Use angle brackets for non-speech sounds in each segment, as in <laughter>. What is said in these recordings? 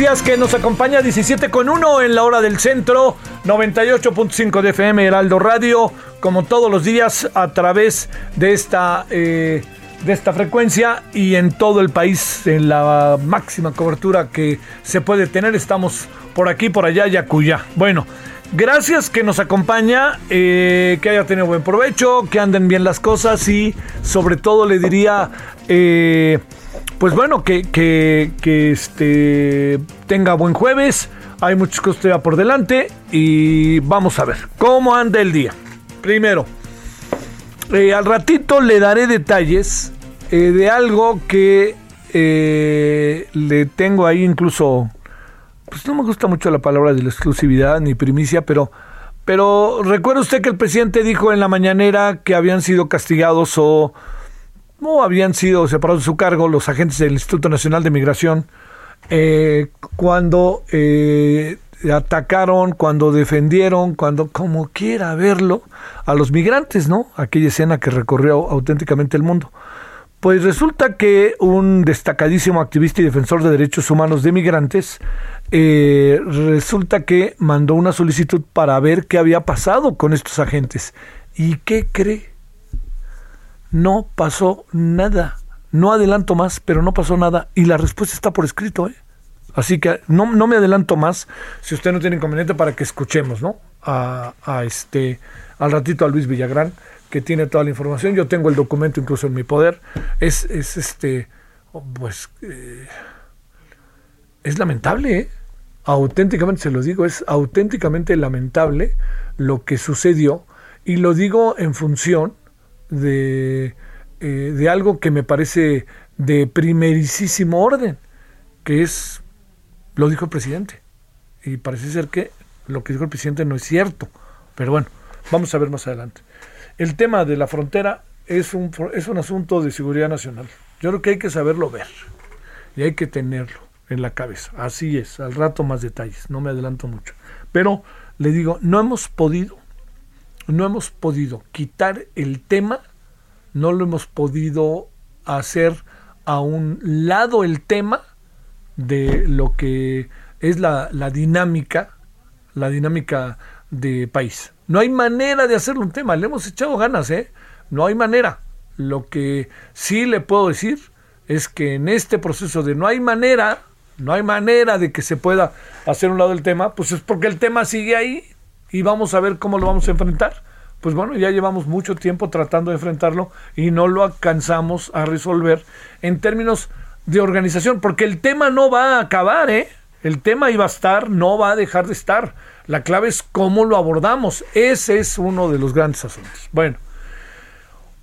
Gracias que nos acompaña 17 con 1 en la hora del centro, 98.5 de FM Heraldo Radio, como todos los días a través de esta, eh, de esta frecuencia y en todo el país, en la máxima cobertura que se puede tener, estamos por aquí, por allá y acullá. Bueno, gracias que nos acompaña, eh, que haya tenido buen provecho, que anden bien las cosas y sobre todo le diría... eh, pues bueno, que, que, que, este, tenga buen jueves. Hay muchas cosas todavía por delante. Y vamos a ver cómo anda el día. Primero, eh, al ratito le daré detalles eh, de algo que eh, le tengo ahí incluso. Pues no me gusta mucho la palabra de la exclusividad ni primicia, pero. Pero recuerda usted que el presidente dijo en la mañanera que habían sido castigados o no habían sido separados de su cargo los agentes del Instituto Nacional de Migración eh, cuando eh, atacaron, cuando defendieron, cuando como quiera verlo, a los migrantes, ¿no? Aquella escena que recorrió auténticamente el mundo. Pues resulta que un destacadísimo activista y defensor de derechos humanos de migrantes eh, resulta que mandó una solicitud para ver qué había pasado con estos agentes. ¿Y qué cree? No pasó nada. No adelanto más, pero no pasó nada. Y la respuesta está por escrito, ¿eh? Así que no, no me adelanto más, si usted no tiene inconveniente, para que escuchemos, ¿no? A, este, al ratito a Luis Villagrán, que tiene toda la información. Yo tengo el documento incluso en mi poder. Es, es este, pues, eh, es lamentable, ¿eh? Auténticamente se lo digo, es auténticamente lamentable lo que sucedió. Y lo digo en función de, eh, de algo que me parece de primerísimo orden, que es, lo dijo el presidente. Y parece ser que lo que dijo el presidente no es cierto. Pero bueno, vamos a ver más adelante. El tema de la frontera es un, es un asunto de seguridad nacional. Yo creo que hay que saberlo ver y hay que tenerlo en la cabeza. Así es, al rato más detalles, no me adelanto mucho. Pero le digo, no hemos podido no hemos podido quitar el tema, no lo hemos podido hacer a un lado el tema de lo que es la, la dinámica, la dinámica de país. No hay manera de hacerlo un tema, le hemos echado ganas, ¿eh? No hay manera. Lo que sí le puedo decir es que en este proceso de no hay manera, no hay manera de que se pueda hacer un lado el tema, pues es porque el tema sigue ahí y vamos a ver cómo lo vamos a enfrentar. Pues bueno, ya llevamos mucho tiempo tratando de enfrentarlo y no lo alcanzamos a resolver en términos de organización, porque el tema no va a acabar, ¿eh? El tema iba a estar, no va a dejar de estar. La clave es cómo lo abordamos. Ese es uno de los grandes asuntos. Bueno,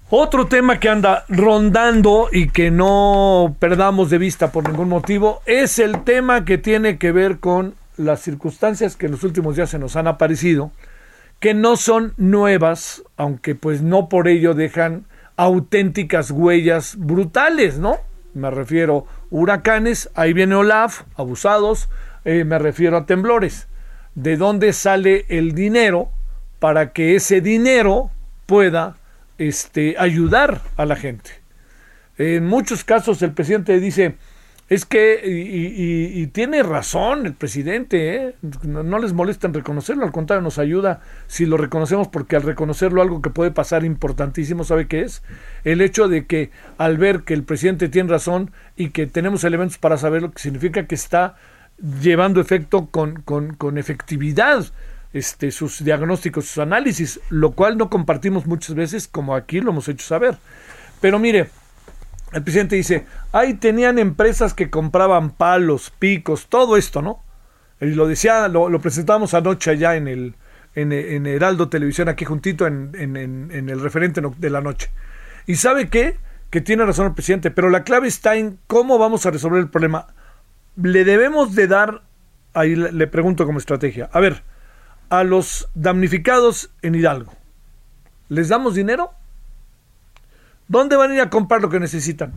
otro tema que anda rondando y que no perdamos de vista por ningún motivo es el tema que tiene que ver con las circunstancias que en los últimos días se nos han aparecido, que no son nuevas, aunque pues no por ello dejan auténticas huellas brutales, ¿no? me refiero huracanes, ahí viene Olaf, abusados, eh, me refiero a temblores. ¿De dónde sale el dinero para que ese dinero pueda este, ayudar a la gente? En muchos casos el presidente dice, es que, y, tiene razón el presidente, ¿eh? no, les molesta en reconocerlo, al contrario, nos ayuda si lo reconocemos, porque al reconocerlo algo que puede pasar importantísimo, ¿sabe qué es? El hecho de que al ver que el presidente tiene razón y que tenemos elementos para saber lo que significa que está llevando efecto con, con, con efectividad este, sus diagnósticos, sus análisis, lo cual no compartimos muchas veces, como aquí lo hemos hecho saber. Pero mire, el presidente dice, ahí tenían empresas que compraban palos, picos, todo esto, ¿no? Y lo decía, lo, lo presentamos anoche allá en el en, Heraldo Televisión, aquí juntito en, en, el referente de la noche. Y sabe qué? Que tiene razón el presidente, pero la clave está en cómo vamos a resolver el problema. Le debemos de dar, ahí le pregunto como estrategia, a ver, a los damnificados en Hidalgo, ¿les damos dinero? ¿Dónde van a ir a comprar lo que necesitan?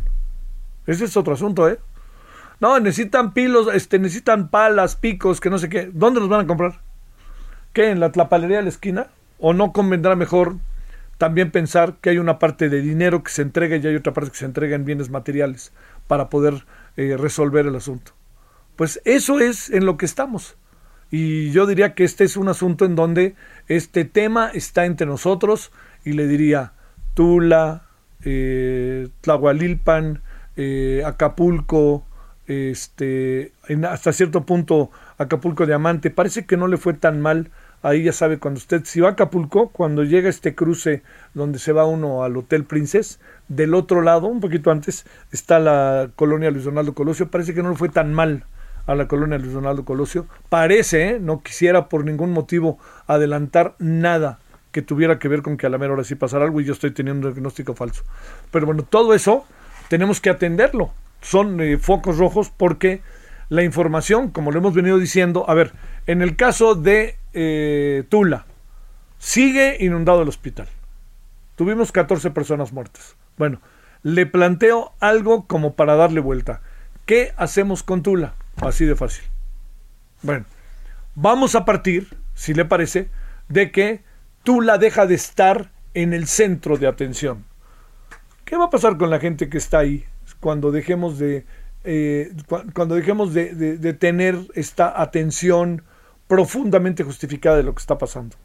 Ese es otro asunto, ¿eh? No, necesitan pilos, este, necesitan palas, picos, que no sé qué. ¿Dónde los van a comprar? ¿Qué? ¿En la tlapalería de la esquina? ¿O no convendrá mejor también pensar que hay una parte de dinero que se entrega y hay otra parte que se entrega en bienes materiales para poder eh, resolver el asunto? Pues eso es en lo que estamos. Y yo diría que este es un asunto en donde este tema está entre nosotros y le diría, Tula, eh, Tlahualilpan, eh, Acapulco, este, hasta cierto punto Acapulco Diamante, parece que no le fue tan mal. Ahí ya sabe, cuando usted, si va a Acapulco, cuando llega este cruce donde se va uno al Hotel Princess, del otro lado, un poquito antes, está la colonia Luis Donaldo Colosio, parece que no le fue tan mal a la colonia Luis Donaldo Colosio. Parece, ¿eh? no quisiera por ningún motivo adelantar nada que tuviera que ver con que a la mera hora sí pasara algo y yo estoy teniendo un diagnóstico falso. Pero bueno, todo eso tenemos que atenderlo. Son eh, focos rojos porque la información, como lo hemos venido diciendo, a ver, en el caso de eh, Tula, sigue inundado el hospital. Tuvimos 14 personas muertas. Bueno, le planteo algo como para darle vuelta. ¿Qué hacemos con Tula? Así de fácil. Bueno, vamos a partir, si le parece, de que Tula deja de estar en el centro de atención. ¿Qué va a pasar con la gente que está ahí cuando dejemos de, eh, cuando dejemos de, tener esta atención profundamente justificada de lo que está pasando?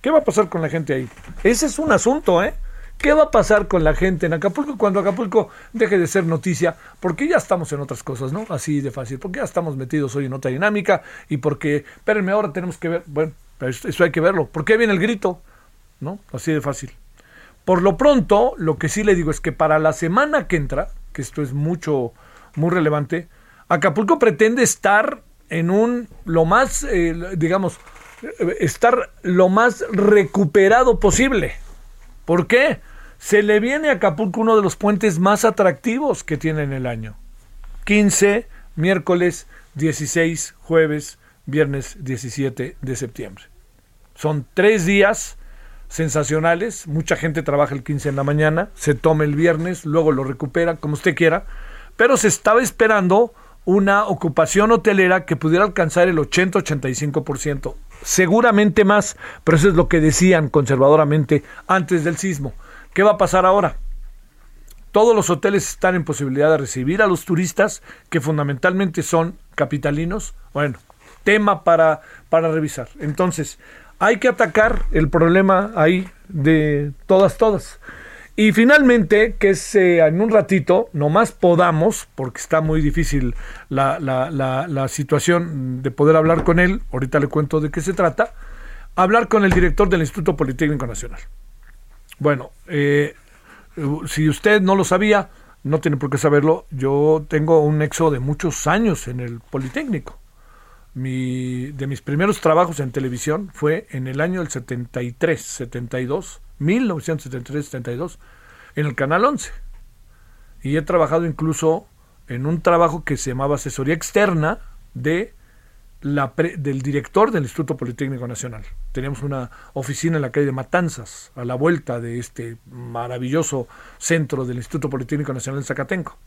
¿Qué va a pasar con la gente ahí? Ese es un asunto, ¿eh? ¿Qué va a pasar con la gente en Acapulco cuando Acapulco deje de ser noticia? Porque ya estamos en otras cosas, ¿no? Así de fácil. Porque ya estamos metidos hoy en otra dinámica y porque, espérenme, ahora tenemos que ver, bueno, eso hay que verlo. ¿Por qué viene el grito? ¿No? Así de fácil. Por lo pronto, lo que sí le digo es que para la semana que entra, que esto es mucho, muy relevante, Acapulco pretende estar en un, lo más, eh, digamos, estar lo más recuperado posible. ¿Por qué? Se le viene a Acapulco uno de los puentes más atractivos que tiene en el año. 15, miércoles 16, jueves, viernes 17 de septiembre. Son tres días sensacionales. Mucha gente trabaja el 15 en la mañana, se toma el viernes, luego lo recupera, como usted quiera. Pero se estaba esperando una ocupación hotelera que pudiera alcanzar el 80-85%. Seguramente más, pero eso es lo que decían conservadoramente antes del sismo. ¿Qué va a pasar ahora? Todos los hoteles están en posibilidad de recibir a los turistas, que fundamentalmente son capitalinos. Bueno, tema para, para revisar. Entonces, hay que atacar el problema ahí de todas, todas. Y finalmente, que se en un ratito, nomás podamos, porque está muy difícil la, la, situación de poder hablar con él, ahorita le cuento de qué se trata, hablar con el director del Instituto Politécnico Nacional. Bueno, eh, si usted no lo sabía, no tiene por qué saberlo, yo tengo un nexo de muchos años en el Politécnico mi, de mis primeros trabajos en televisión fue en el año del 73, 72, 1973, 72, en el Canal 11. Y he trabajado incluso en un trabajo que se llamaba asesoría externa de la del director del Instituto Politécnico Nacional. Teníamos una oficina en la calle de Matanzas, a la vuelta de este maravilloso centro del Instituto Politécnico Nacional en Zacatenco.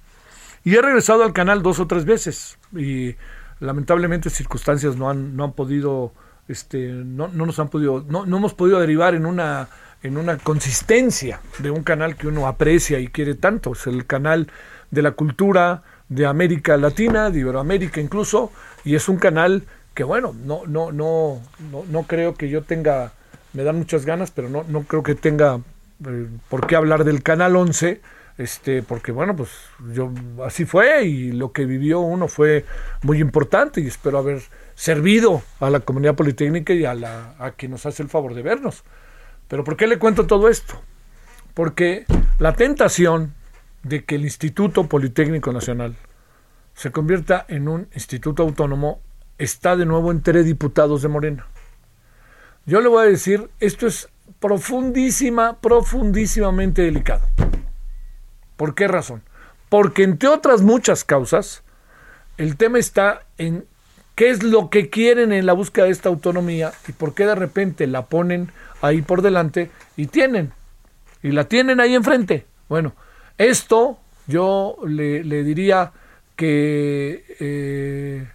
Y he regresado al canal dos o tres veces y lamentablemente circunstancias no han, no han podido, este, no, no nos han podido, no, no hemos podido derivar en una en una consistencia de un canal que uno aprecia y quiere tanto. Es el canal de la cultura de América Latina, de Iberoamérica incluso, y es un canal que bueno, no, no, no, no, no creo que yo tenga, me dan muchas ganas, pero no, no creo que tenga eh, por qué hablar del canal 11, este, porque bueno, pues yo así fue y lo que vivió uno fue muy importante y espero haber servido a la comunidad politécnica y a, la, a quien nos hace el favor de vernos. Pero ¿por qué le cuento todo esto? Porque la tentación de que el Instituto Politécnico Nacional se convierta en un instituto autónomo está de nuevo entre diputados de Morena. Yo le voy a decir, esto es profundísima, profundísimamente delicado. ¿Por qué razón? Porque entre otras muchas causas, el tema está en qué es lo que quieren en la búsqueda de esta autonomía y por qué de repente la ponen ahí por delante y tienen, y la tienen ahí enfrente. Bueno, esto yo le, diría que, eh,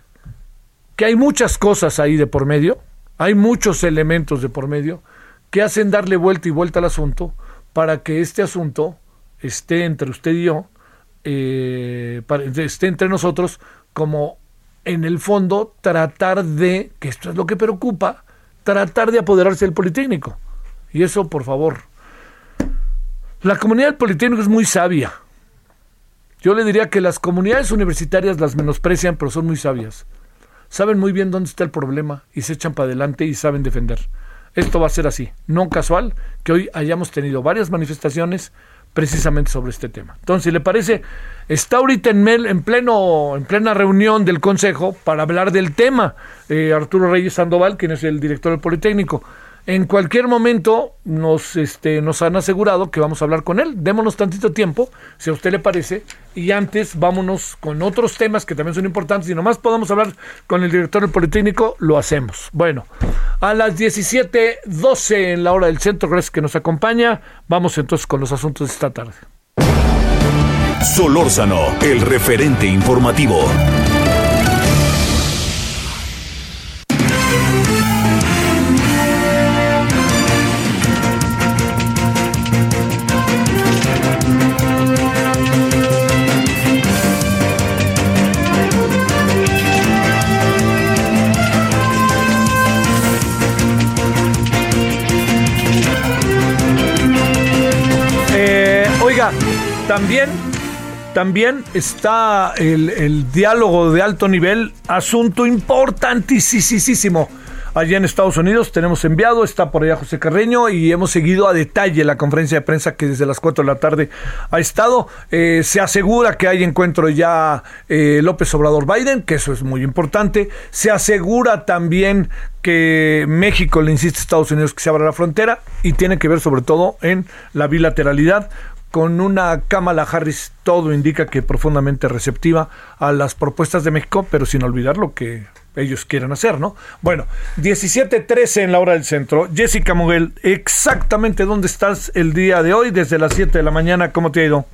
que hay muchas cosas ahí de por medio, hay muchos elementos de por medio que hacen darle vuelta y vuelta al asunto para que este asunto esté entre usted y yo, eh, esté entre nosotros como en el fondo tratar de, que esto es lo que preocupa, tratar de apoderarse del Politécnico. Y eso, por favor. La comunidad Politécnico es muy sabia. Yo le diría que las comunidades universitarias las menosprecian, pero son muy sabias. Saben muy bien dónde está el problema y se echan para adelante y saben defender. Esto va a ser así. No casual que hoy hayamos tenido varias manifestaciones precisamente sobre este tema. Entonces, si le parece, está ahorita en, en, pleno, en plena reunión del Consejo para hablar del tema eh, Arturo Reyes Sandoval, quien es el director del Politécnico. En cualquier momento nos, este, nos han asegurado que vamos a hablar con él. Démonos tantito tiempo, si a usted le parece, y antes vámonos con otros temas que también son importantes. Y nomás podamos hablar con el director del Politécnico, lo hacemos. Bueno, a las 17.12 en la hora del centro, gracias que nos acompaña. Vamos entonces con los asuntos de esta tarde. Solórzano, el referente informativo. También, también está el, diálogo de alto nivel, asunto importantísimo. Allá en Estados Unidos tenemos enviado, está por allá José Carreño y hemos seguido a detalle la conferencia de prensa que desde las 4 de la tarde ha estado. Eh, se asegura que hay encuentro ya eh, López Obrador Biden, que eso es muy importante. Se asegura también que México le insiste a Estados Unidos que se abra la frontera y tiene que ver sobre todo en la bilateralidad con una Kamala Harris, todo indica que profundamente receptiva a las propuestas de México, pero sin olvidar lo que ellos quieren hacer, ¿no? Bueno, 17:13 en la hora del centro. Jessica Muguel, exactamente dónde estás el día de hoy, desde las 7 de la mañana, ¿cómo te ha ido?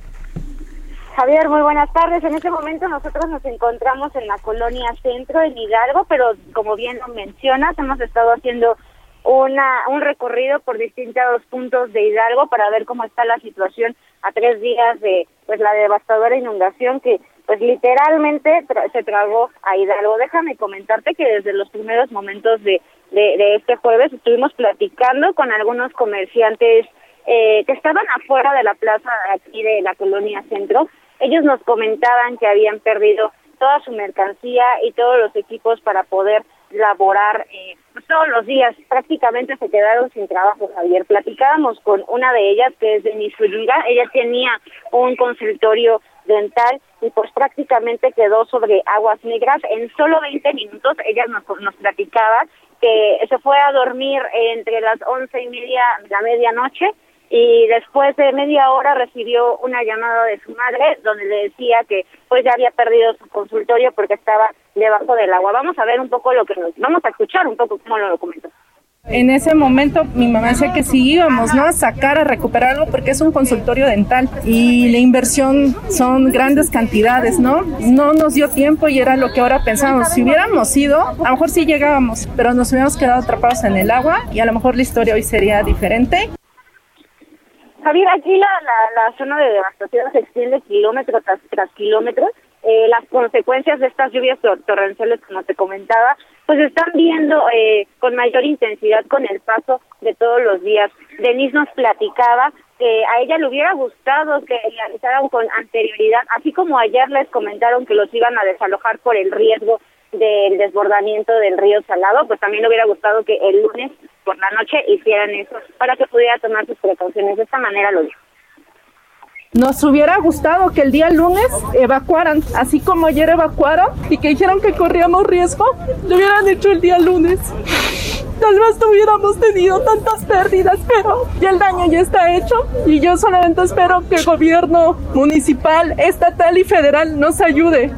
Javier, muy buenas tardes. En este momento nosotros nos encontramos en la colonia centro, en Hidalgo, pero como bien lo mencionas, hemos estado haciendo una, un recorrido por distintos puntos de Hidalgo para ver cómo está la situación a tres días de pues la devastadora inundación que pues literalmente se tragó a Hidalgo. Déjame comentarte que desde los primeros momentos de, de, este jueves estuvimos platicando con algunos comerciantes eh, que estaban afuera de la plaza aquí de la colonia centro. Ellos nos comentaban que habían perdido toda su mercancía y todos los equipos para poder laborar eh, todos los días. Prácticamente se quedaron sin trabajo, Javier. Platicábamos con una de ellas, que es Denise Zúñiga. Ella tenía un consultorio dental y pues prácticamente quedó sobre aguas negras. En solo 20 minutos ella nos, nos platicaba que se fue a dormir entre las once y media la medianoche y después de media hora recibió una llamada de su madre donde le decía que pues ya había perdido su consultorio porque estaba debajo del agua. Vamos a ver un poco lo que nos, vamos a escuchar un poco cómo lo comentó. En ese momento mi mamá decía que si íbamos ¿no? a sacar, a recuperar algo, porque es un consultorio dental y la inversión son grandes cantidades, ¿no? No nos dio tiempo y era lo que ahora pensamos. Si hubiéramos ido, a lo mejor sí llegábamos, pero nos hubiéramos quedado atrapados en el agua y a lo mejor la historia hoy sería diferente. Javier, aquí la, la, zona de devastación se extiende kilómetro tras, tras kilómetros. Eh, las consecuencias de estas lluvias torrenciales, como te comentaba, pues están viendo eh, con mayor intensidad con el paso de todos los días. Denise nos platicaba que a ella le hubiera gustado que realizaran con anterioridad, así como ayer les comentaron que los iban a desalojar por el riesgo del desbordamiento del río Salado, pues también le hubiera gustado que el lunes por la noche hicieran eso para que pudiera tomar sus precauciones. De esta manera lo dijo. Nos hubiera gustado que el día lunes evacuaran, así como ayer evacuaron y que dijeron que corríamos riesgo, lo hubieran hecho el día lunes. Tal vez no hubiéramos tenido tantas pérdidas, pero ya el daño ya está hecho y yo solamente espero que el gobierno municipal, estatal y federal nos ayude.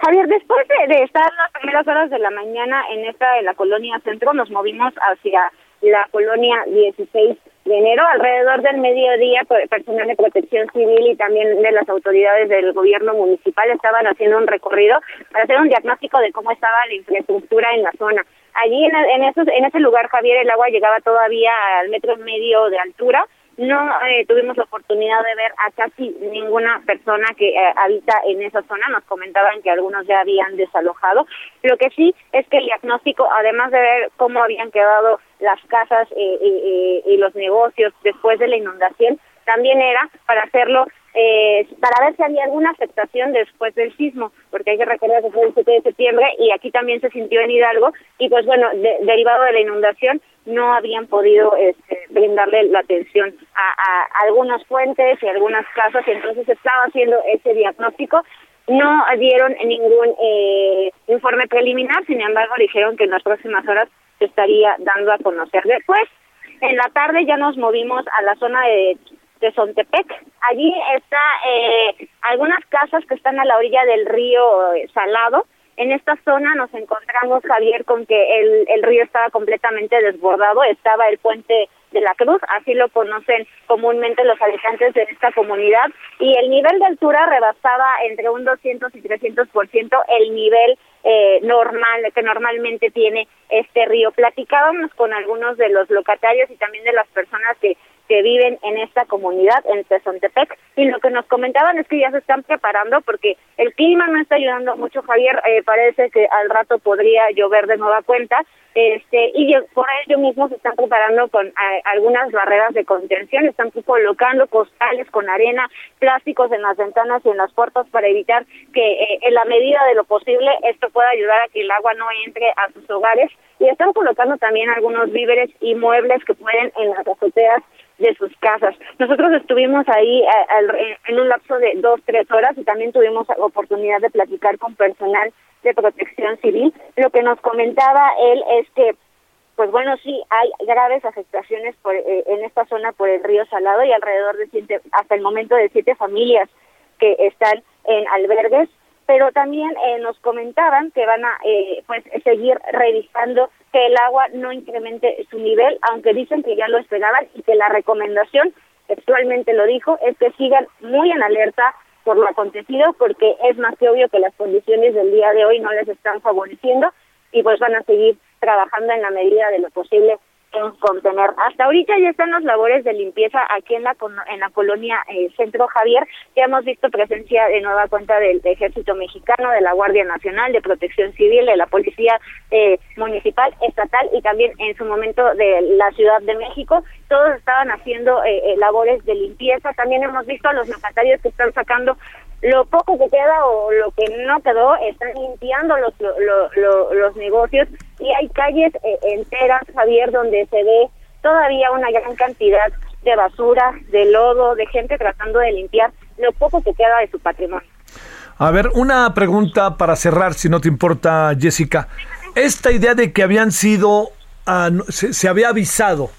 Javier, después de, estar las primeras horas de la mañana en esta en la colonia centro, nos movimos hacia la colonia 16 de enero. Alrededor del mediodía, personal de protección civil y también de las autoridades del gobierno municipal estaban haciendo un recorrido para hacer un diagnóstico de cómo estaba la infraestructura en la zona. Allí en, en, esos, en ese lugar, Javier, el agua llegaba todavía al metro y medio de altura no eh, tuvimos la oportunidad de ver a casi ninguna persona que eh, habita en esa zona. Nos comentaban que algunos ya habían desalojado. Lo que sí es que el diagnóstico, además de ver cómo habían quedado las casas eh, y los negocios después de la inundación, también era para hacerlo eh, para ver si había alguna afectación después del sismo, porque hay que recordar que fue el 7 de septiembre y aquí también se sintió en Hidalgo y pues bueno, derivado de la inundación no habían podido este, brindarle la atención a, algunas fuentes y algunas casas y entonces estaba haciendo ese diagnóstico. No dieron ningún eh, informe preliminar, sin embargo dijeron que en las próximas horas se estaría dando a conocer. Después, en la tarde ya nos movimos a la zona de de Sontepec. Allí está eh, algunas casas que están a la orilla del río eh, Salado. En esta zona nos encontramos, Javier, con que el, río estaba completamente desbordado. Estaba el puente de la Cruz, así lo conocen comúnmente los habitantes de esta comunidad, y el nivel de altura rebasaba entre un 200 y 300% el nivel eh, normal que normalmente tiene este río. Platicábamos con algunos de los locatarios y también de las personas que que viven en esta comunidad, en Tezontepec, y lo que nos comentaban es que ya se están preparando porque el clima no está ayudando mucho, Javier, eh, parece que al rato podría llover de nueva cuenta, este y por ello mismo se están preparando con algunas barreras de contención, están colocando costales con arena, plásticos en las ventanas y en las puertas para evitar que eh, en la medida de lo posible esto pueda ayudar a que el agua no entre a sus hogares y están colocando también algunos víveres y muebles que pueden en las azoteas de sus casas. Nosotros estuvimos ahí eh, en un lapso de dos, tres horas y también tuvimos oportunidad de platicar con personal de protección civil. Lo que nos comentaba él es que, pues bueno, sí, hay graves afectaciones por, eh, en esta zona por el río Salado y alrededor de siete, hasta el momento de siete familias que están en albergues pero también eh, nos comentaban que van a eh, pues seguir revisando que el agua no incremente su nivel, aunque dicen que ya lo esperaban y que la recomendación, textualmente lo dijo, es que sigan muy en alerta por lo acontecido, porque es más que obvio que las condiciones del día de hoy no les están favoreciendo y pues van a seguir trabajando en la medida de lo posible en contener. Hasta ahorita ya están las labores de limpieza aquí en la en la colonia eh, Centro Javier. Ya hemos visto presencia de nueva cuenta del, Ejército Mexicano, de la Guardia Nacional, de Protección Civil, de la Policía eh, Municipal, Estatal y también en su momento de la Ciudad de México. Todos estaban haciendo eh, labores de limpieza. También hemos visto a los locatarios que están sacando lo poco que queda o lo que no quedó, están limpiando los, los negocios y hay calles eh, enteras, Javier, donde se ve todavía una gran cantidad de basura, de lodo, de gente tratando de limpiar lo poco que queda de su patrimonio. A ver, una pregunta para cerrar, si no te importa, Jessica. Esta idea de que habían sido, ah, se, había avisado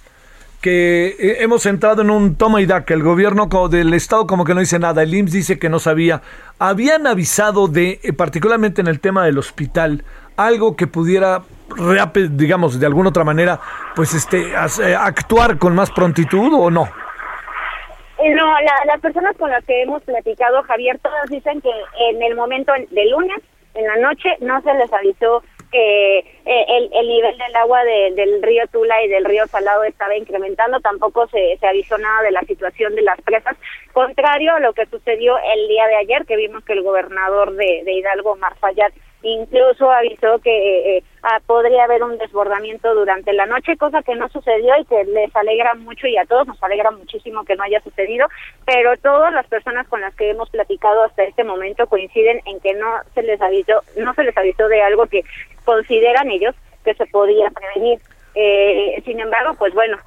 que eh, hemos entrado en un toma y daca. El gobierno del Estado como que no dice nada. El IMSS dice que no sabía. Habían avisado de, eh, particularmente en el tema del hospital, algo que pudiera, digamos, de alguna otra manera, pues este, eh, actuar con más prontitud o no. No, las personas con las que hemos platicado, Javier, todas dicen que en el momento de lunes, en la noche, no se les avisó que eh, el, el, nivel del agua del río Tula y del río Salado estaba incrementando, tampoco se, se avisó nada de la situación de las presas, contrario a lo que sucedió el día de ayer, que vimos que el gobernador de, de Hidalgo, Marfayat, incluso avisó que eh, eh, ah, podría haber un desbordamiento durante la noche, cosa que no sucedió y que les alegra mucho y a todos nos alegra muchísimo que no haya sucedido, pero todas las personas con las que hemos platicado hasta este momento coinciden en que no se les avisó, no se les avisó de algo que consideran ellos que se podía prevenir. Eh, sin embargo, pues bueno,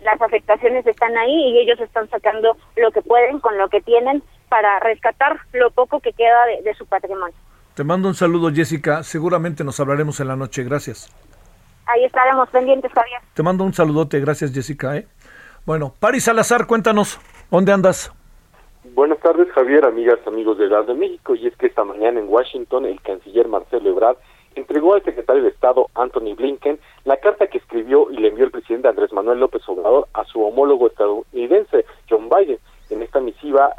las afectaciones están ahí y ellos están sacando lo que pueden con lo que tienen para rescatar lo poco que queda de su patrimonio. Te mando un saludo, Jessica. Seguramente nos hablaremos en la noche. Gracias. Ahí estaremos pendientes, Javier. Te mando un saludote. Gracias, Jessica. ¿eh? Bueno, Paris Salazar, cuéntanos, ¿dónde andas? Buenas tardes, Javier, amigas, amigos de Edad de México. Y es que esta mañana en Washington, el canciller Marcelo Ebrard entregó al secretario de Estado, Anthony Blinken, la carta que escribió y le envió el presidente Andrés Manuel López Obrador a su homólogo estadounidense, John Biden.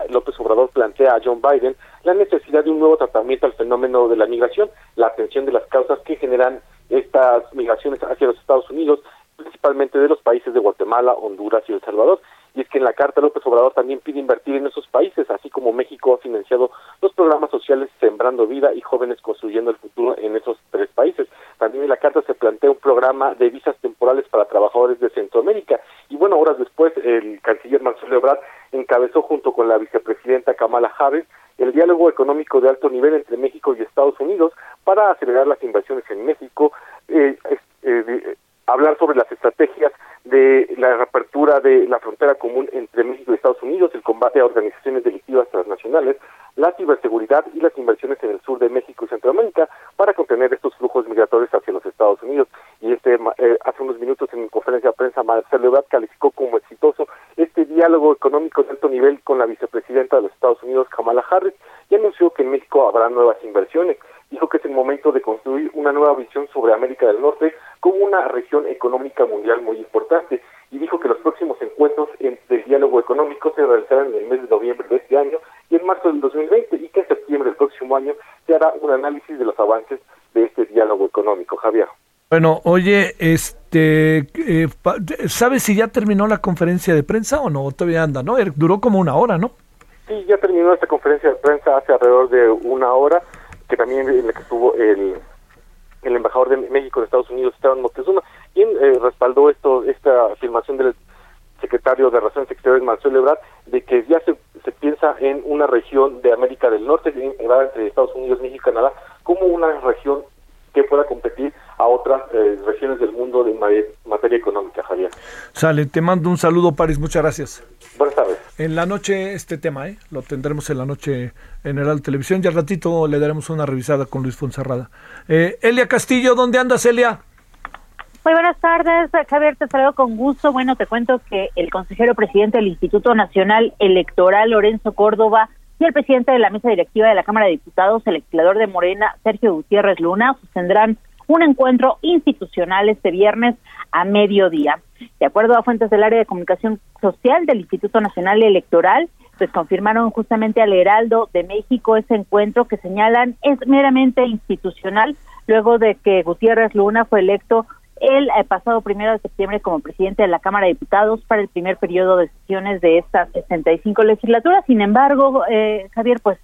López Obrador plantea a John Biden la necesidad de un nuevo tratamiento al fenómeno de la migración, la atención de las causas que generan estas migraciones hacia los Estados Unidos, principalmente de los países de Guatemala, Honduras y El Salvador. Y es que en la carta López Obrador también pide invertir en esos países, así como México ha financiado los programas sociales Sembrando Vida y Jóvenes Construyendo el Futuro en esos tres países. También en la carta se plantea un programa de visas temporales para trabajadores de Centroamérica. Y bueno, horas después, el canciller Marcelo Ebrard encabezó junto con la vicepresidenta Kamala Harris el diálogo económico de alto nivel entre México y Estados Unidos para acelerar las inversiones en México, eh, eh, hablar sobre las estrategias de la reapertura de la frontera común entre México y Estados Unidos, el combate a organizaciones delictivas transnacionales, la ciberseguridad y las inversiones en el sur de México y Centroamérica para contener estos flujos migratorios hacia los Estados Unidos. Y este eh, hace unos minutos en conferencia de prensa Marcelo Ebrard calificó como exitoso este diálogo económico de alto nivel con la vicepresidenta de los Estados Unidos Kamala Harris y anunció que en México habrá nuevas inversiones dijo que es el momento de construir una nueva visión sobre América del Norte como una región económica mundial muy importante y dijo que los próximos encuentros del diálogo económico se realizarán en el mes de noviembre de este año y en marzo del 2020 y que en septiembre del próximo año se hará un análisis de los avances de este diálogo económico. Javier. Bueno, oye, este, eh, ¿sabes si ya terminó la conferencia de prensa o no? Todavía anda, ¿no? Er, duró como una hora, ¿no? Sí, ya terminó esta conferencia de prensa hace alrededor de una hora que también en la que estuvo el, el embajador de México en Estados Unidos, Esteban Moctezuma, quien eh, respaldó esto esta afirmación del secretario de Relaciones Exteriores, Marcelo Ebrard, de que ya se, se piensa en una región de América del Norte, entre Estados Unidos, México y Canadá, como una región que pueda competir a otras eh, regiones del mundo de materia económica, Javier. Sale, te mando un saludo, París, muchas gracias. Buenas tardes. En la noche este tema, ¿eh? lo tendremos en la noche en el Televisión y al ratito le daremos una revisada con Luis Fonserrada. Eh, Elia Castillo, ¿dónde andas, Elia? Muy buenas tardes, Javier, te saludo con gusto. Bueno, te cuento que el consejero presidente del Instituto Nacional Electoral, Lorenzo Córdoba, y el presidente de la mesa directiva de la Cámara de Diputados, el legislador de Morena, Sergio Gutiérrez Luna, sostendrán un encuentro institucional este viernes a mediodía. De acuerdo a fuentes del área de comunicación social del Instituto Nacional Electoral, pues confirmaron justamente al Heraldo de México ese encuentro que señalan es meramente institucional luego de que Gutiérrez Luna fue electo el, eh, pasado primero de septiembre como presidente de la Cámara de Diputados para el primer periodo de sesiones de esta 65 legislatura. Sin embargo, eh, Javier, pues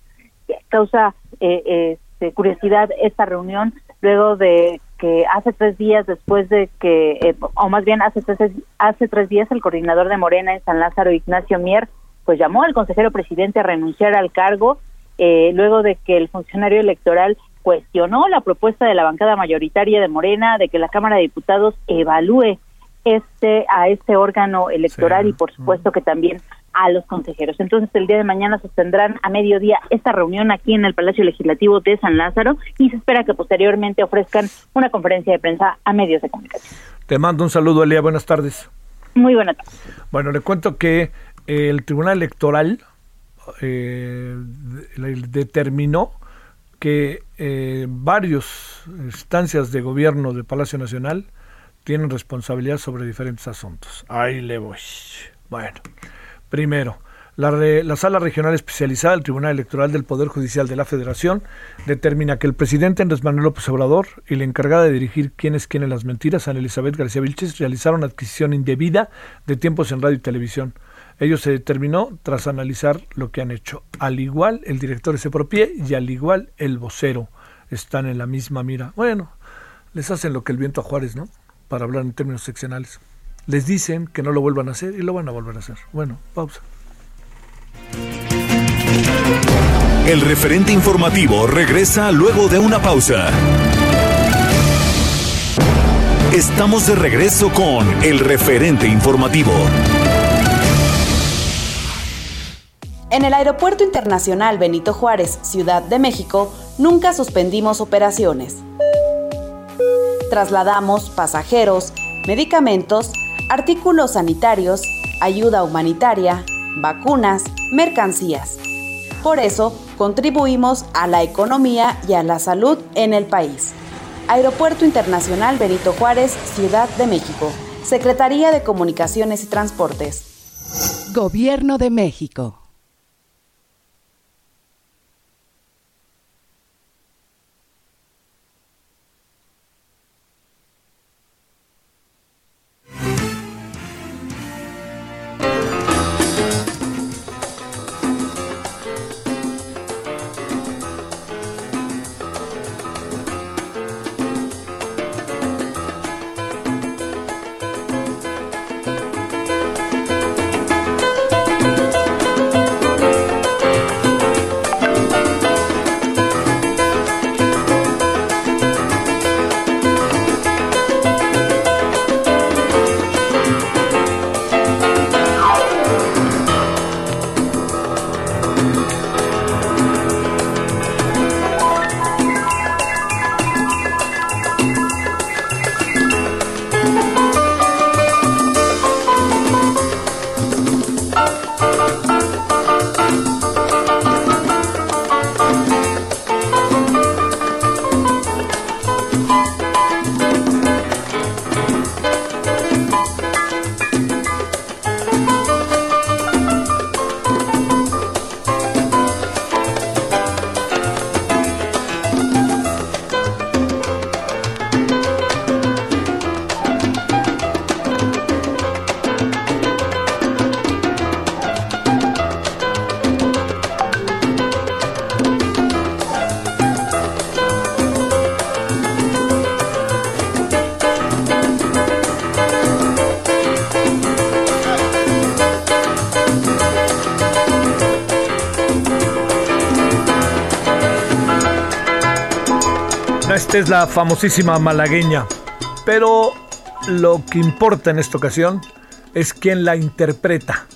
causa eh, este, curiosidad esta reunión luego de que hace tres días después de que, o más bien hace tres, hace tres días el coordinador de Morena en San Lázaro, Ignacio Mier, pues llamó al consejero presidente a renunciar al cargo luego de que el funcionario electoral cuestionó la propuesta de la bancada mayoritaria de Morena de que la Cámara de Diputados evalúe este a este órgano electoral y por supuesto que también a los consejeros. Entonces el día de mañana sostendrán a mediodía esta reunión aquí en el Palacio Legislativo de San Lázaro y se espera que posteriormente ofrezcan una conferencia de prensa a medios de comunicación. Te mando un saludo, Elia. Buenas tardes. Muy buena tarde. Bueno, le cuento que el Tribunal Electoral eh, determinó que eh, varias instancias de gobierno de Palacio Nacional tienen responsabilidad sobre diferentes asuntos. Ahí le voy. Bueno, primero, la, la, Sala Regional Especializada del Tribunal Electoral del Poder Judicial de la Federación determina que el presidente Andrés Manuel López Obrador y la encargada de dirigir quiénes quieren las mentiras, Ana Elizabeth García Vilches, realizaron adquisición indebida de tiempos en radio y televisión. Ello se determinó tras analizar lo que han hecho. Al igual el director ese propie y al igual el vocero están en la misma mira. Bueno, les hacen lo que el viento a Juárez, ¿no? Para hablar en términos seccionales. Les dicen que no lo vuelvan a hacer y lo van a volver a hacer. Bueno, pausa. El referente informativo regresa luego de una pausa. Estamos de regreso con el referente informativo. En el Aeropuerto Internacional Benito Juárez, Ciudad de México, nunca suspendimos operaciones. Trasladamos pasajeros, medicamentos, artículos sanitarios, ayuda humanitaria, vacunas, mercancías. Por eso, contribuimos a la economía y a la salud en el país. Aeropuerto Internacional Benito Juárez, Ciudad de México. Secretaría de Comunicaciones y Transportes. Gobierno de México. Es la famosísima malagueña, pero lo que importa en esta ocasión es quién la interpreta.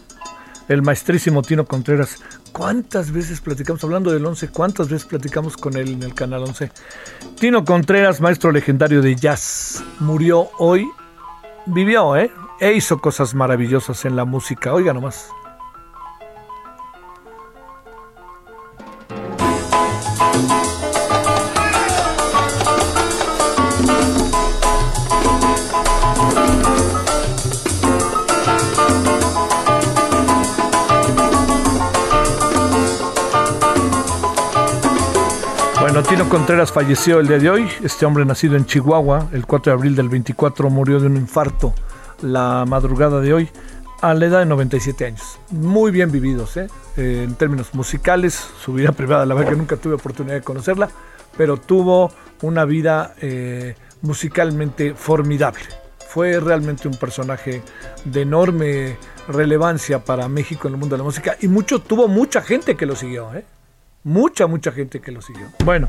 El maestrísimo Tino Contreras. ¿Cuántas veces platicamos, hablando del 11, cuántas veces platicamos con él en el Canal 11? Tino Contreras, maestro legendario de jazz, murió hoy, vivió, ¿eh? E hizo cosas maravillosas en la música. Oiga nomás. Tino Contreras falleció el día de hoy. Este hombre nacido en Chihuahua, el 4 de abril del 24, murió de un infarto la madrugada de hoy a la edad de 97 años. Muy bien vividos, ¿eh? Eh, en términos musicales, su vida privada, la verdad que nunca tuve oportunidad de conocerla, pero tuvo una vida eh, musicalmente formidable. Fue realmente un personaje de enorme relevancia para México en el mundo de la música y mucho, tuvo mucha gente que lo siguió. ¿eh? Mucha, mucha gente que lo siguió. Bueno,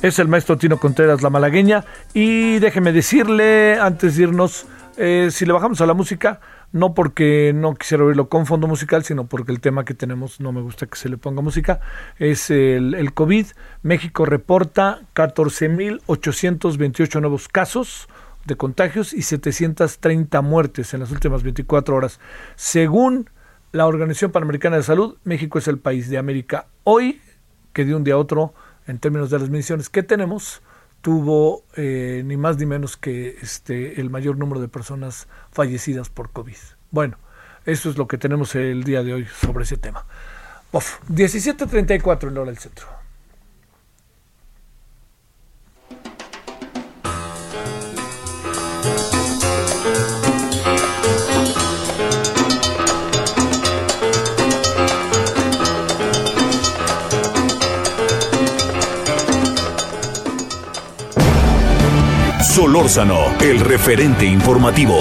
es el maestro Tino Contreras, la malagueña. Y déjeme decirle, antes de irnos, eh, si le bajamos a la música, no porque no quisiera oírlo con fondo musical, sino porque el tema que tenemos no me gusta que se le ponga música, es el, el COVID. México reporta 14.828 nuevos casos, de contagios y 730 muertes en las últimas 24 horas. Según la Organización Panamericana de Salud, México es el país de América hoy que de un día a otro, en términos de las mediciones que tenemos, tuvo eh, ni más ni menos que este, el mayor número de personas fallecidas por COVID. Bueno, eso es lo que tenemos el día de hoy sobre ese tema. 17.34 en hora del centro. Solórzano, el referente informativo.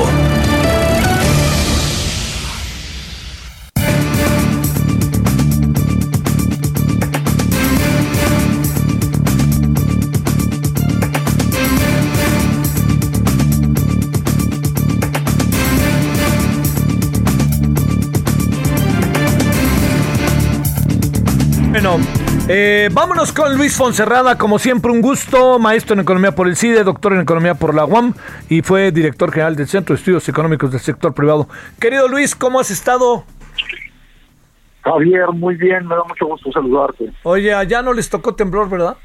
Bueno, eh, vámonos con Luis Fonserrada, como siempre un gusto, maestro en economía por el CIDE, doctor en economía por la UAM y fue director general del Centro de Estudios Económicos del Sector Privado. Querido Luis, ¿cómo has estado? Javier, muy bien, me da mucho gusto saludarte. Oye, allá no les tocó temblor, ¿verdad?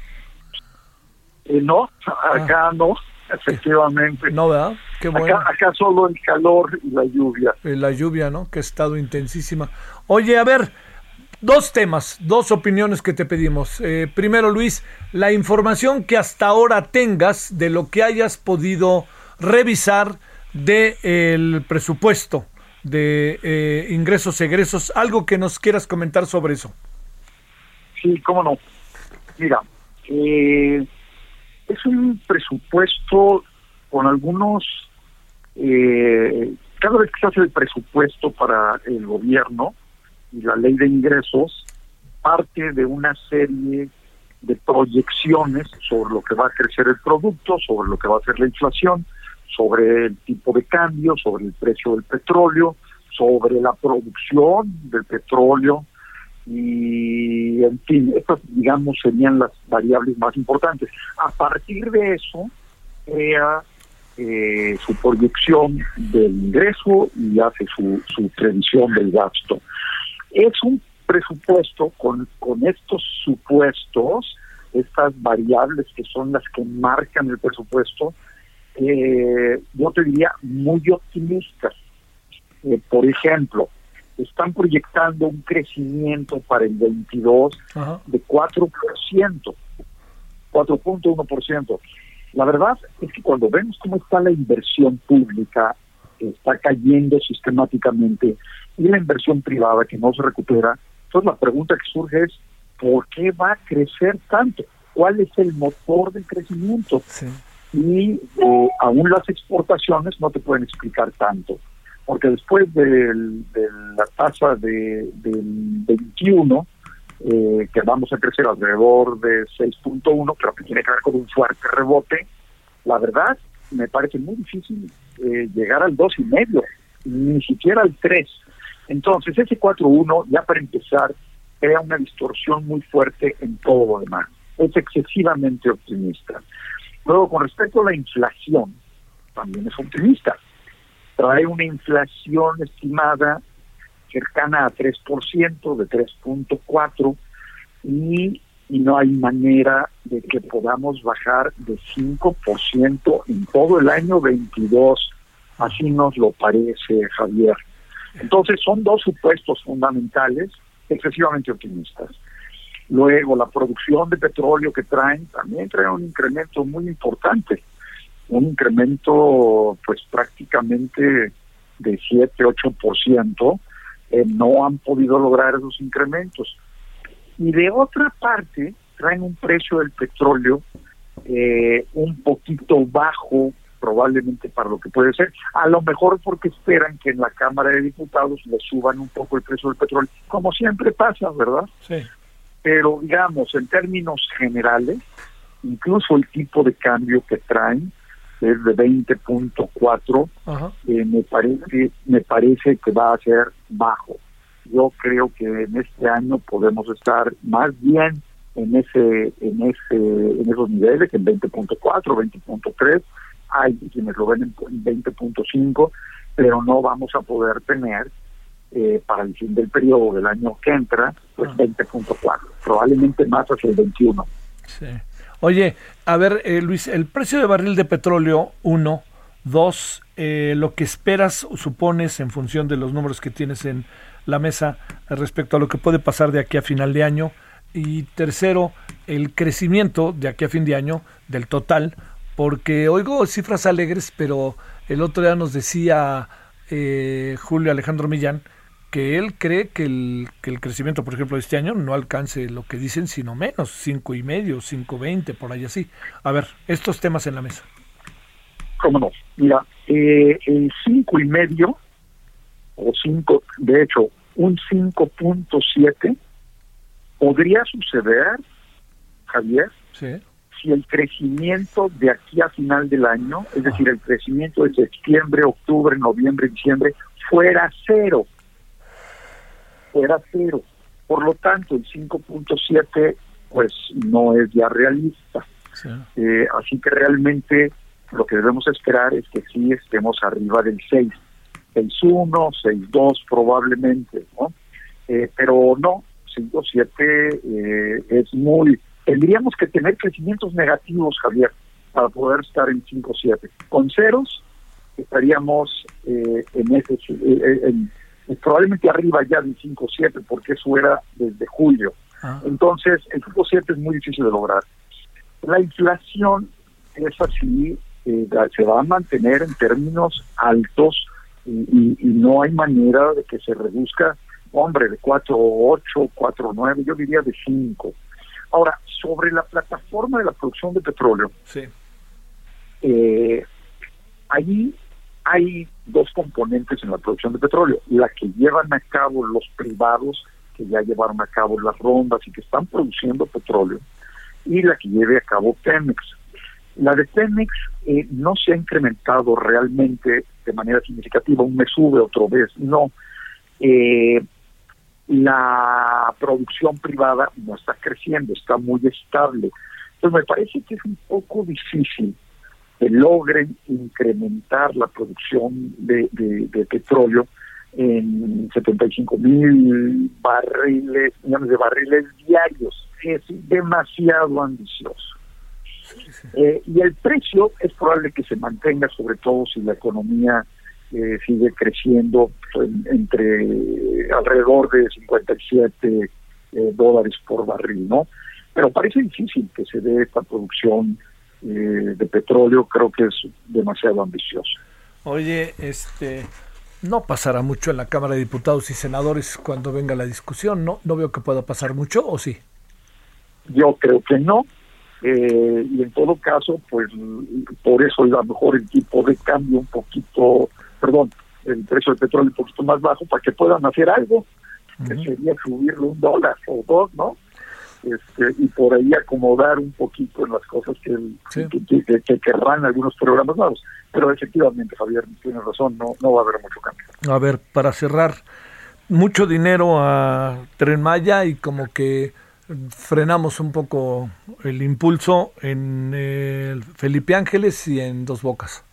Eh, no, acá ah. no, efectivamente. No, ¿verdad? Qué bueno. Acá, acá, solo el calor y la lluvia. Y la lluvia, ¿no? Que ha estado intensísima. Oye, a ver, Dos temas, dos opiniones que te pedimos. Eh, primero, Luis, la información que hasta ahora tengas de lo que hayas podido revisar del el presupuesto de eh, ingresos, egresos, algo que nos quieras comentar sobre eso. Sí, cómo no. Mira, eh, es un presupuesto con algunos... cada vez que se hace el presupuesto para el gobierno, y la ley de ingresos parte de una serie de proyecciones sobre lo que va a crecer el producto, sobre lo que va a ser la inflación, sobre el tipo de cambio, sobre el precio del petróleo, sobre la producción del petróleo y, en fin, estas, digamos, serían las variables más importantes. A partir de eso, crea eh, su proyección del ingreso y hace su, su previsión del gasto. Es un presupuesto con, con estos supuestos, estas variables que son las que marcan el presupuesto, eh, yo te diría muy optimistas. Eh, por ejemplo, están proyectando un crecimiento para el 22 de 4%, 4.1%. La verdad es que cuando vemos cómo está la inversión pública, está cayendo sistemáticamente, y la inversión privada que no se recupera. Entonces la pregunta que surge es, ¿por qué va a crecer tanto? ¿Cuál es el motor del crecimiento? Y eh, aún las exportaciones no te pueden explicar tanto, porque después de la tasa de, del 21, eh, que vamos a crecer alrededor de 6.1, pero que tiene que ver con un fuerte rebote, la verdad me parece muy difícil eh, llegar al 2,5, ni siquiera al 3. Entonces, ese 4-1, ya para empezar, crea una distorsión muy fuerte en todo lo demás. Es excesivamente optimista. Luego, con respecto a la inflación, también es optimista. Trae una inflación estimada cercana a 3%, de 3.4%, y, y no hay manera de que podamos bajar de 5% en todo el año 22. Así nos lo parece, Javier. Entonces son dos supuestos fundamentales excesivamente optimistas. Luego, la producción de petróleo que traen también trae un incremento muy importante, un incremento pues prácticamente de 7-8%, eh, no han podido lograr esos incrementos. Y de otra parte, traen un precio del petróleo eh, un poquito bajo probablemente para lo que puede ser, a lo mejor porque esperan que en la Cámara de Diputados le suban un poco el precio del petróleo, como siempre pasa, ¿verdad? Sí. Pero digamos, en términos generales, incluso el tipo de cambio que traen es de 20.4, eh, me parece me parece que va a ser bajo. Yo creo que en este año podemos estar más bien en ese en ese en esos niveles, en 20.4, 20.3 hay quienes lo ven en 20.5, pero no vamos a poder tener eh, para el fin del periodo del año que entra, pues 20.4, ah. probablemente más hacia el 21. Sí. Oye, a ver, eh, Luis, el precio de barril de petróleo, uno, dos, eh, lo que esperas o supones en función de los números que tienes en la mesa respecto a lo que puede pasar de aquí a final de año, y tercero, el crecimiento de aquí a fin de año del total, porque oigo cifras alegres, pero el otro día nos decía eh, Julio Alejandro Millán que él cree que el, que el crecimiento, por ejemplo, de este año no alcance lo que dicen, sino menos, cinco y medio, cinco veinte, por ahí así. A ver, estos temas en la mesa. ¿Cómo no? Mira, eh, el cinco y medio, o cinco, de hecho, un 5.7 podría suceder, Javier, si el crecimiento de aquí a final del año, es decir, el crecimiento de septiembre, octubre, noviembre, diciembre, fuera cero fuera cero. Por lo tanto, el 5.7 pues no es ya realista. Eh, así que realmente lo que debemos esperar es que sí estemos arriba del 6, 6.1, 6.2 probablemente, ¿no? Eh, pero no, 5.7 eh, es muy... Tendríamos que tener crecimientos negativos, Javier, para poder estar en 5.7. Con ceros estaríamos eh, en ese... en, probablemente arriba ya del 5-7, porque eso era desde julio. Ah. Entonces, el 5-7 es muy difícil de lograr. La inflación es así, eh, se va a mantener en términos altos y, no hay manera de que se reduzca, hombre, de 4.8, 4.9, yo diría de 5. Ahora, sobre la plataforma de la producción de petróleo, sí. eh, allí hay dos componentes en la producción de petróleo, la que llevan a cabo los privados, que ya llevaron a cabo las rondas y que están produciendo petróleo, y la que lleve a cabo Pemex. La de Pemex eh, no se ha incrementado realmente de manera significativa, un mes sube, otro vez no. Eh, la producción privada no está creciendo, está muy estable. Entonces me parece que es un poco difícil que logren incrementar la producción de, petróleo en 75 mil barriles, millones de barriles diarios. Es demasiado ambicioso. Eh, y el precio es probable que se mantenga, sobre todo si la economía eh, sigue creciendo entre alrededor de 57 eh, dólares por barril, ¿no? Pero parece difícil que se dé esta producción eh, de petróleo creo que es demasiado ambicioso. Oye, este no pasará mucho en la Cámara de Diputados y Senadores cuando venga la discusión, ¿no? No veo que pueda pasar mucho, ¿o sí? Yo creo que no. Eh, y en todo caso, pues por eso a lo mejor el tipo de cambio un poquito, perdón, el precio del petróleo un poquito más bajo para que puedan hacer algo, que sería subirle un dólar o dos, ¿no? este, y por ahí acomodar un poquito en las cosas que, que, querrán algunos programas nuevos. Pero efectivamente, Javier, tiene razón, no, no va a haber mucho cambio. A ver, para cerrar, mucho dinero a Tren Maya y como que frenamos un poco el impulso en el Felipe Ángeles y en Dos Bocas.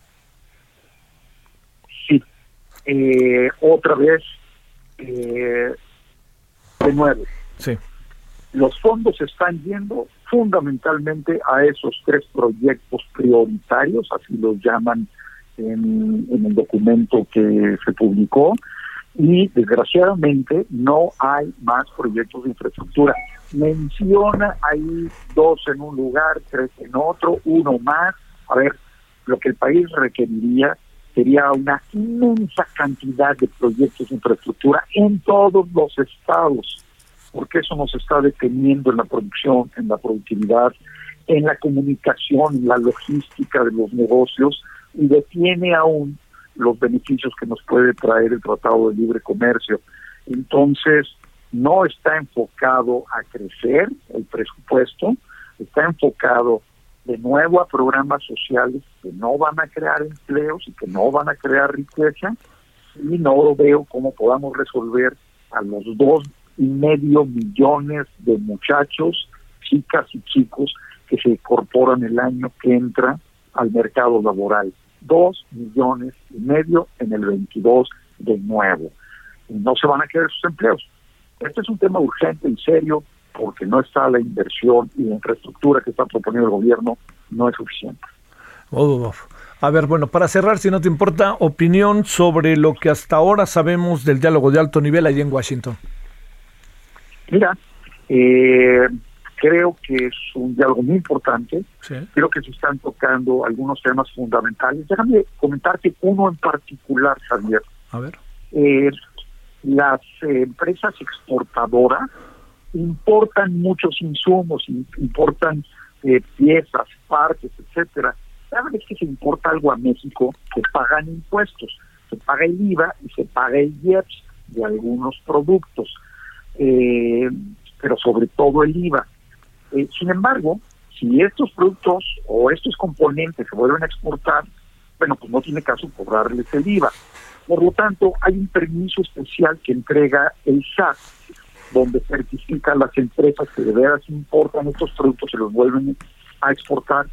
Eh, otra vez, eh, de nuevo. Sí los fondos están yendo fundamentalmente a esos tres proyectos prioritarios, así los llaman en, el documento que se publicó, y desgraciadamente no hay más proyectos de infraestructura. Menciona ahí dos en un lugar, tres en otro, uno más. A ver, lo que el país requeriría sería una inmensa cantidad de proyectos de infraestructura en todos los estados porque eso nos está deteniendo en la producción, en la productividad, en la comunicación, en la logística de los negocios y detiene aún los beneficios que nos puede traer el Tratado de Libre Comercio. Entonces, no está enfocado a crecer el presupuesto, está enfocado de nuevo a programas sociales que no van a crear empleos y que no van a crear riqueza y no veo cómo podamos resolver a los dos y medio millones de muchachos, chicas y chicos que se incorporan el año que entra al mercado laboral. Dos millones y medio en el 22 de nuevo. No se van a quedar sus empleos. Este es un tema urgente y serio porque no está la inversión y la infraestructura que está proponiendo el gobierno no es suficiente. Oh, a ver, bueno, para cerrar, si no te importa, opinión sobre lo que hasta ahora sabemos del diálogo de alto nivel allí en Washington. Mira, eh, creo que es un diálogo muy importante. Creo que se están tocando algunos temas fundamentales. Déjame comentarte uno en particular, Javier. A ver. Eh, las eh, empresas exportadoras importan muchos insumos, importan eh, piezas, partes, etcétera. Cada vez que se importa algo a México, se pagan impuestos, se paga el IVA y se paga el IEPS de algunos productos, eh, pero sobre todo el IVA. Eh, sin embargo, si estos productos o estos componentes se vuelven a exportar, bueno, pues no tiene caso cobrarles el IVA. Por lo tanto, hay un permiso especial que entrega el SAT, donde certifica las empresas que de veras importan estos productos, se los vuelven a exportar.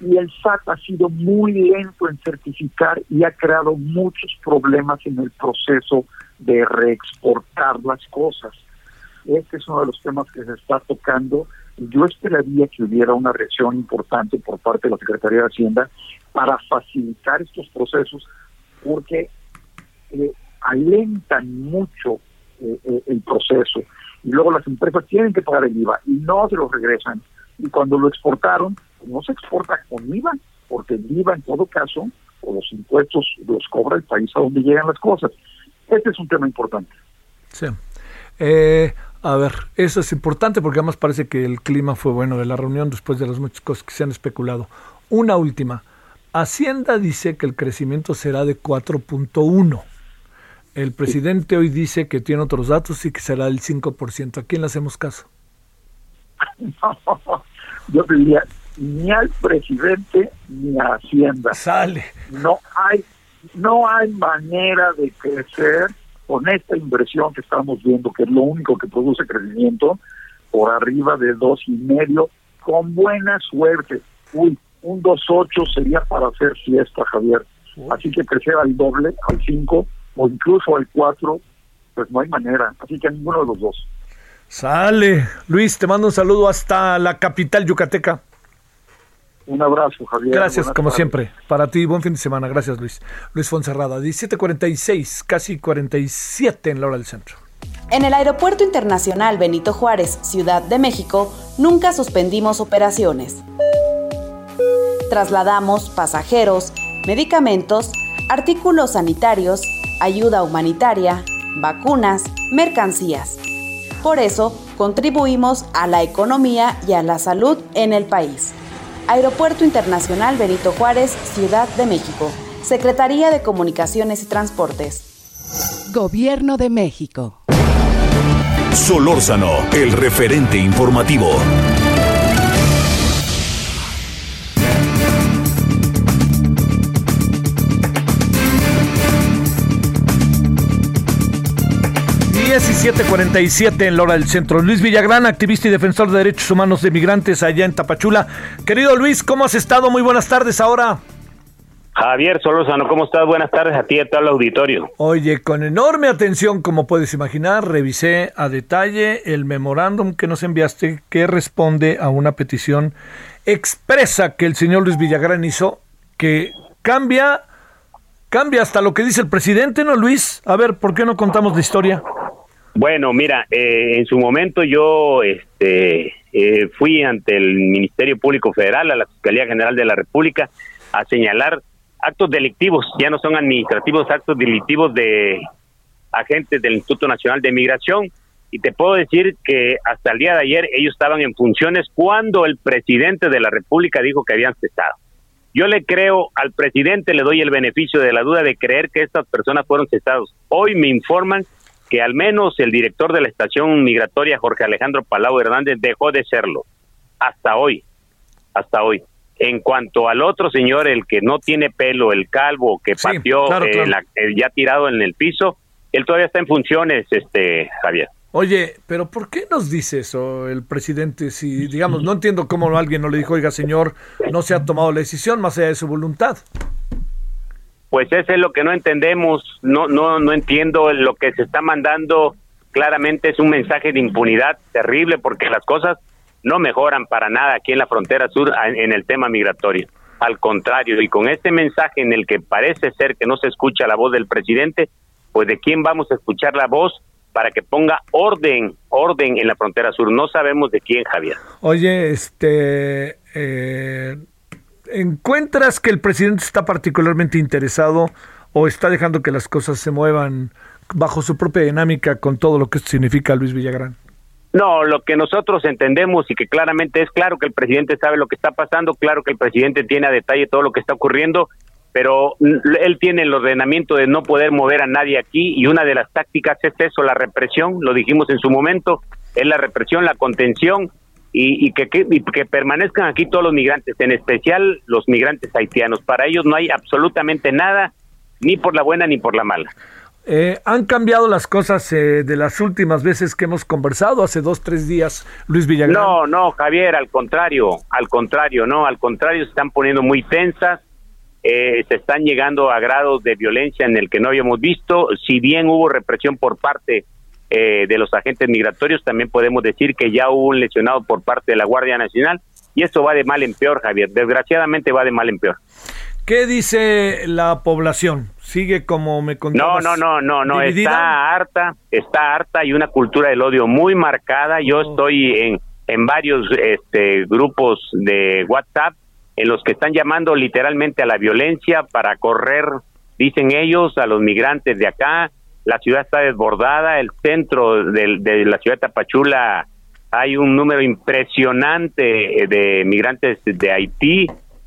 Y el SAT ha sido muy lento en certificar y ha creado muchos problemas en el proceso de reexportar las cosas. Este es uno de los temas que se está tocando y yo esperaría que hubiera una reacción importante por parte de la Secretaría de Hacienda para facilitar estos procesos porque eh, alentan mucho eh, eh, el proceso y luego las empresas tienen que pagar el IVA y no se lo regresan. Y cuando lo exportaron, no se exporta con IVA, porque el IVA en todo caso, o los impuestos los cobra el país a donde llegan las cosas. Este es un tema importante. Sí. a ver, eso es importante porque además parece que el clima fue bueno de la reunión después de las muchas cosas que se han especulado. Una última. Hacienda dice que el crecimiento será de 4.1. El presidente hoy dice que tiene otros datos y que será el 5%. ¿A quién le hacemos caso? <laughs> yo diría ni al presidente ni a Hacienda. Sale. No hay, no hay manera de crecer con esta inversión que estamos viendo, que es lo único que produce crecimiento, por arriba de dos y medio, con buena suerte. Uy, un 2.8 sería para hacer fiesta, Javier. Así que crecer al doble, al 5, o incluso el 4, pues no hay manera. Así que ninguno de los dos. Sale. Luis, te mando un saludo hasta la capital yucateca. Un abrazo, Javier. Gracias, como siempre. Para ti, buen fin de semana. Gracias, Luis. Luis Fonserrada, 17.46, casi 47 en la hora del centro. En el Aeropuerto Internacional Benito Juárez, Ciudad de México, nunca suspendimos operaciones. Trasladamos pasajeros, medicamentos, artículos sanitarios, ayuda humanitaria, vacunas, mercancías. Por eso, contribuimos a la economía y a la salud en el país. Aeropuerto Internacional Benito Juárez, Ciudad de México. Secretaría de Comunicaciones y Transportes. Gobierno de México. Solórzano, el referente informativo. 17:47 en la hora del centro. Luis Villagrán, activista y defensor de derechos humanos de migrantes allá en Tapachula. Querido Luis, ¿cómo has estado? Muy buenas tardes ahora. Javier Solórzano, ¿cómo estás? Buenas tardes a ti y a todo el auditorio. Oye, con enorme atención, como puedes imaginar, revisé a detalle el memorándum que nos enviaste que responde a una petición expresa que el señor Luis Villagrán hizo que cambia cambia hasta lo que dice el presidente, ¿no, Luis? A ver, ¿por qué no contamos la historia? Bueno, mira, eh, en su momento yo este, eh, fui ante el Ministerio Público Federal, a la Fiscalía General de la República, a señalar actos delictivos, ya no son administrativos, actos delictivos de agentes del Instituto Nacional de Migración. Y te puedo decir que hasta el día de ayer ellos estaban en funciones cuando el presidente de la República dijo que habían cesado. Yo le creo al presidente, le doy el beneficio de la duda de creer que estas personas fueron cesados. Hoy me informan que al menos el director de la estación migratoria, Jorge Alejandro Palau Hernández, dejó de serlo. Hasta hoy, hasta hoy. En cuanto al otro señor, el que no tiene pelo, el calvo, que pateó eh, ya tirado en el piso, él todavía está en funciones, este Javier. Oye, pero ¿por qué nos dice eso el presidente? Si, digamos, no entiendo cómo alguien no le dijo, oiga, señor, no se ha tomado la decisión más allá de su voluntad. Pues eso es lo que no entendemos, no, no, no entiendo lo que se está mandando. Claramente es un mensaje de impunidad terrible porque las cosas no mejoran para nada aquí en la frontera sur en el tema migratorio. Al contrario, y con este mensaje en el que parece ser que no se escucha la voz del presidente, pues de quién vamos a escuchar la voz para que ponga orden, orden en la frontera sur. No sabemos de quién, Javier. Oye, este, eh, ¿encuentras que el presidente está particularmente interesado o está dejando que las cosas se muevan bajo su propia dinámica con todo lo que significa Luis Villagrán? No, lo que nosotros entendemos y que claramente es claro que el presidente sabe lo que está pasando, claro que el presidente tiene a detalle todo lo que está ocurriendo, pero él tiene el ordenamiento de no poder mover a nadie aquí y una de las tácticas es eso, la represión, lo dijimos en su momento, es la represión, la contención y, que, que, permanezcan aquí todos los migrantes, en especial los migrantes haitianos. Para ellos no hay absolutamente nada, ni por la buena ni por la mala. Eh, ¿Han cambiado las cosas eh, de las últimas veces que hemos conversado hace dos, tres días, Luis Villagrán? No, no, Javier, al contrario, al contrario, no, al contrario, se están poniendo muy tensas, eh, se están llegando a grados de violencia en el que no habíamos visto. Si bien hubo represión por parte eh, de los agentes migratorios, también podemos decir que ya hubo un lesionado por parte de la Guardia Nacional y esto va de mal en peor, Javier. Desgraciadamente va de mal en peor. ¿Qué dice la población? ¿Sigue como me contabas? No, no, no, no, no, está harta, está harta y una cultura del odio muy marcada. Yo oh. estoy en, en varios este, grupos de WhatsApp en los que están llamando literalmente a la violencia para correr, dicen ellos, a los migrantes de acá. La ciudad está desbordada, el centro de, la ciudad de Tapachula hay un número impresionante de migrantes de Haití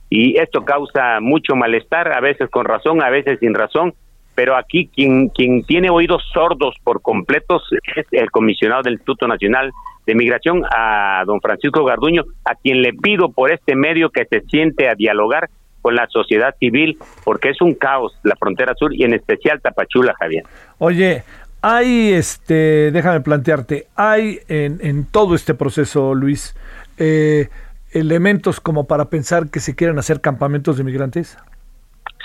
y esto causa mucho malestar, a veces con razón, a veces sin razón, pero aquí quien, quien tiene oídos sordos por completos es el comisionado del Instituto Nacional de Migración, a don Francisco Garduño, a quien le pido por este medio que se siente a dialogar con la sociedad civil, porque es un caos la frontera sur y en especial Tapachula, Javier. Oye, hay, este, déjame plantearte, hay en, en todo este proceso, Luis, eh, elementos como para pensar que se quieren hacer campamentos de migrantes.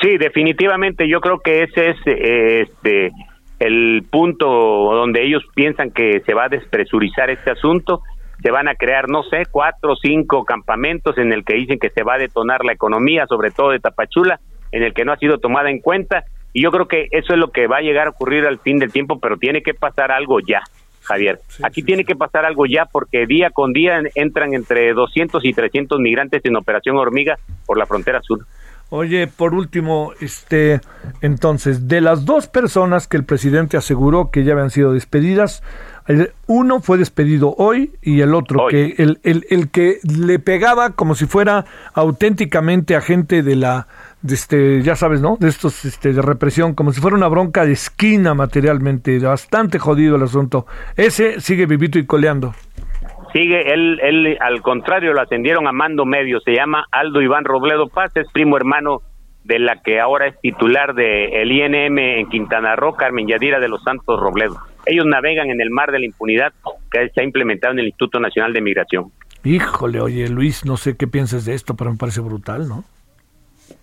Sí, definitivamente, yo creo que ese es eh, este el punto donde ellos piensan que se va a despresurizar este asunto, se van a crear, no sé, cuatro o cinco campamentos en el que dicen que se va a detonar la economía, sobre todo de Tapachula, en el que no ha sido tomada en cuenta, y yo creo que eso es lo que va a llegar a ocurrir al fin del tiempo, pero tiene que pasar algo ya, Javier. Aquí tiene que pasar algo ya porque día con día entran entre 200 y 300 migrantes en operación hormiga por la frontera sur. Oye, por último, este, entonces, de las dos personas que el presidente aseguró que ya habían sido despedidas, uno fue despedido hoy y el otro, que el, el, el, que le pegaba como si fuera auténticamente agente de la, de este, ya sabes, ¿no? De estos, este, de represión, como si fuera una bronca de esquina materialmente, bastante jodido el asunto. Ese sigue vivito y coleando. Sigue, él, él al contrario lo ascendieron a mando medio, se llama Aldo Iván Robledo Paz, es primo hermano de la que ahora es titular de el INM en Quintana Roo, Carmen Yadira de los Santos Robledo. Ellos navegan en el mar de la impunidad que se ha implementado en el Instituto Nacional de Migración. Híjole, oye Luis, no sé qué piensas de esto, pero me parece brutal, ¿no?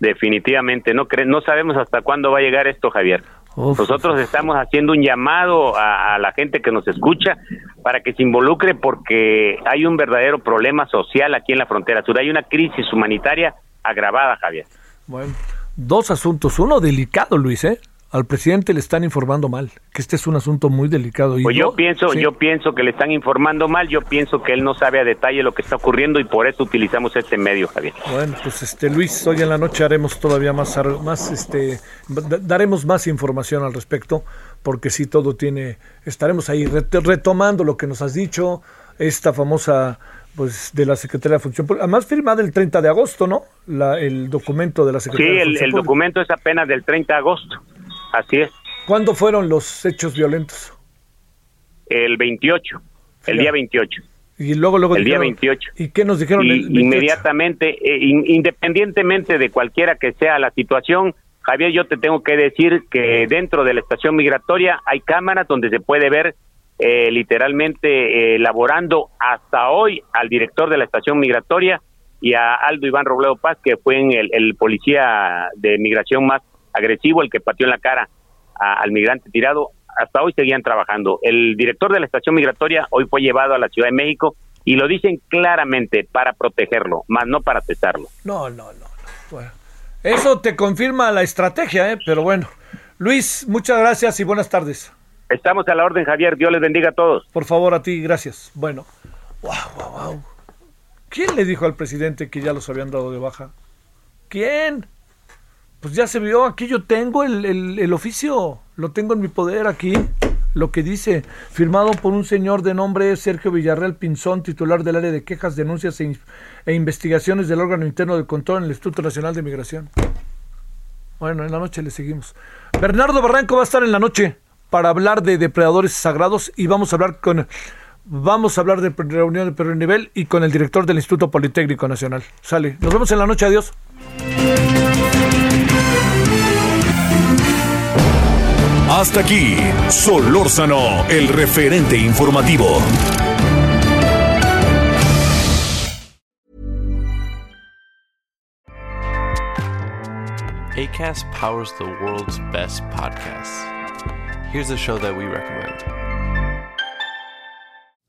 Definitivamente, no, no sabemos hasta cuándo va a llegar esto, Javier. Nosotros estamos haciendo un llamado a, la gente que nos escucha para que se involucre porque hay un verdadero problema social aquí en la frontera sur. Hay una crisis humanitaria agravada, Javier. Bueno, dos asuntos. Uno delicado, Luis, ¿eh? Al presidente le están informando mal, que este es un asunto muy delicado. Y pues yo, pienso, yo pienso que le están informando mal, yo pienso que él no sabe a detalle lo que está ocurriendo y por eso utilizamos este medio, Javier. Bueno, pues este Luis, hoy en la noche haremos todavía más, más este, daremos más información al respecto, porque si todo tiene, estaremos ahí retomando lo que nos has dicho, esta famosa pues de la Secretaría de Función Pública. Además firmada el 30 de agosto, ¿no? La, el documento de la Secretaría sí, de Función el, el documento es apenas del 30 de agosto. Así es. ¿Cuándo fueron los hechos violentos? El 28, el día 28. Y luego, luego el día 28. ¿Y qué nos dijeron? inmediatamente, eh, independientemente de cualquiera que sea la situación, Javier, yo te tengo que decir que dentro de la estación migratoria hay cámaras donde se puede ver eh, literalmente elaborando hasta hoy al director de la estación migratoria y a Aldo Iván Robledo Paz, que fue el, el policía de migración más agresivo, el que pateó en la cara al migrante tirado. Hasta hoy seguían trabajando. El director de la estación migratoria hoy fue llevado a la Ciudad de México y lo dicen claramente para protegerlo, más no para cesarlo. No, no, no. Bueno, eso te confirma la estrategia, ¿eh? pero bueno. Luis, muchas gracias y buenas tardes. Estamos a la orden, Javier. Dios les bendiga a todos. Por favor, a ti, gracias. Bueno. Wow, wow, wow. ¿Quién le dijo al presidente que ya los habían dado de baja? ¿Quién? Pues ya se vio, aquí yo tengo el, el, oficio, lo tengo en mi poder aquí, lo que dice, firmado por un señor de nombre Sergio Villarreal Pinzón, titular del área de quejas, denuncias e, e investigaciones del órgano interno de control en el Instituto Nacional de Migración. Bueno, en la noche le seguimos. Bernardo Barranco va a estar en la noche para hablar de depredadores sagrados y vamos a hablar con vamos a hablar de reunión de primer nivel y con el director del Instituto Politécnico Nacional. Sale. Nos vemos en la noche. Adiós. Hasta aquí, Solórzano, el referente informativo. ACAST powers the world's best podcasts. Here's a show that we recommend.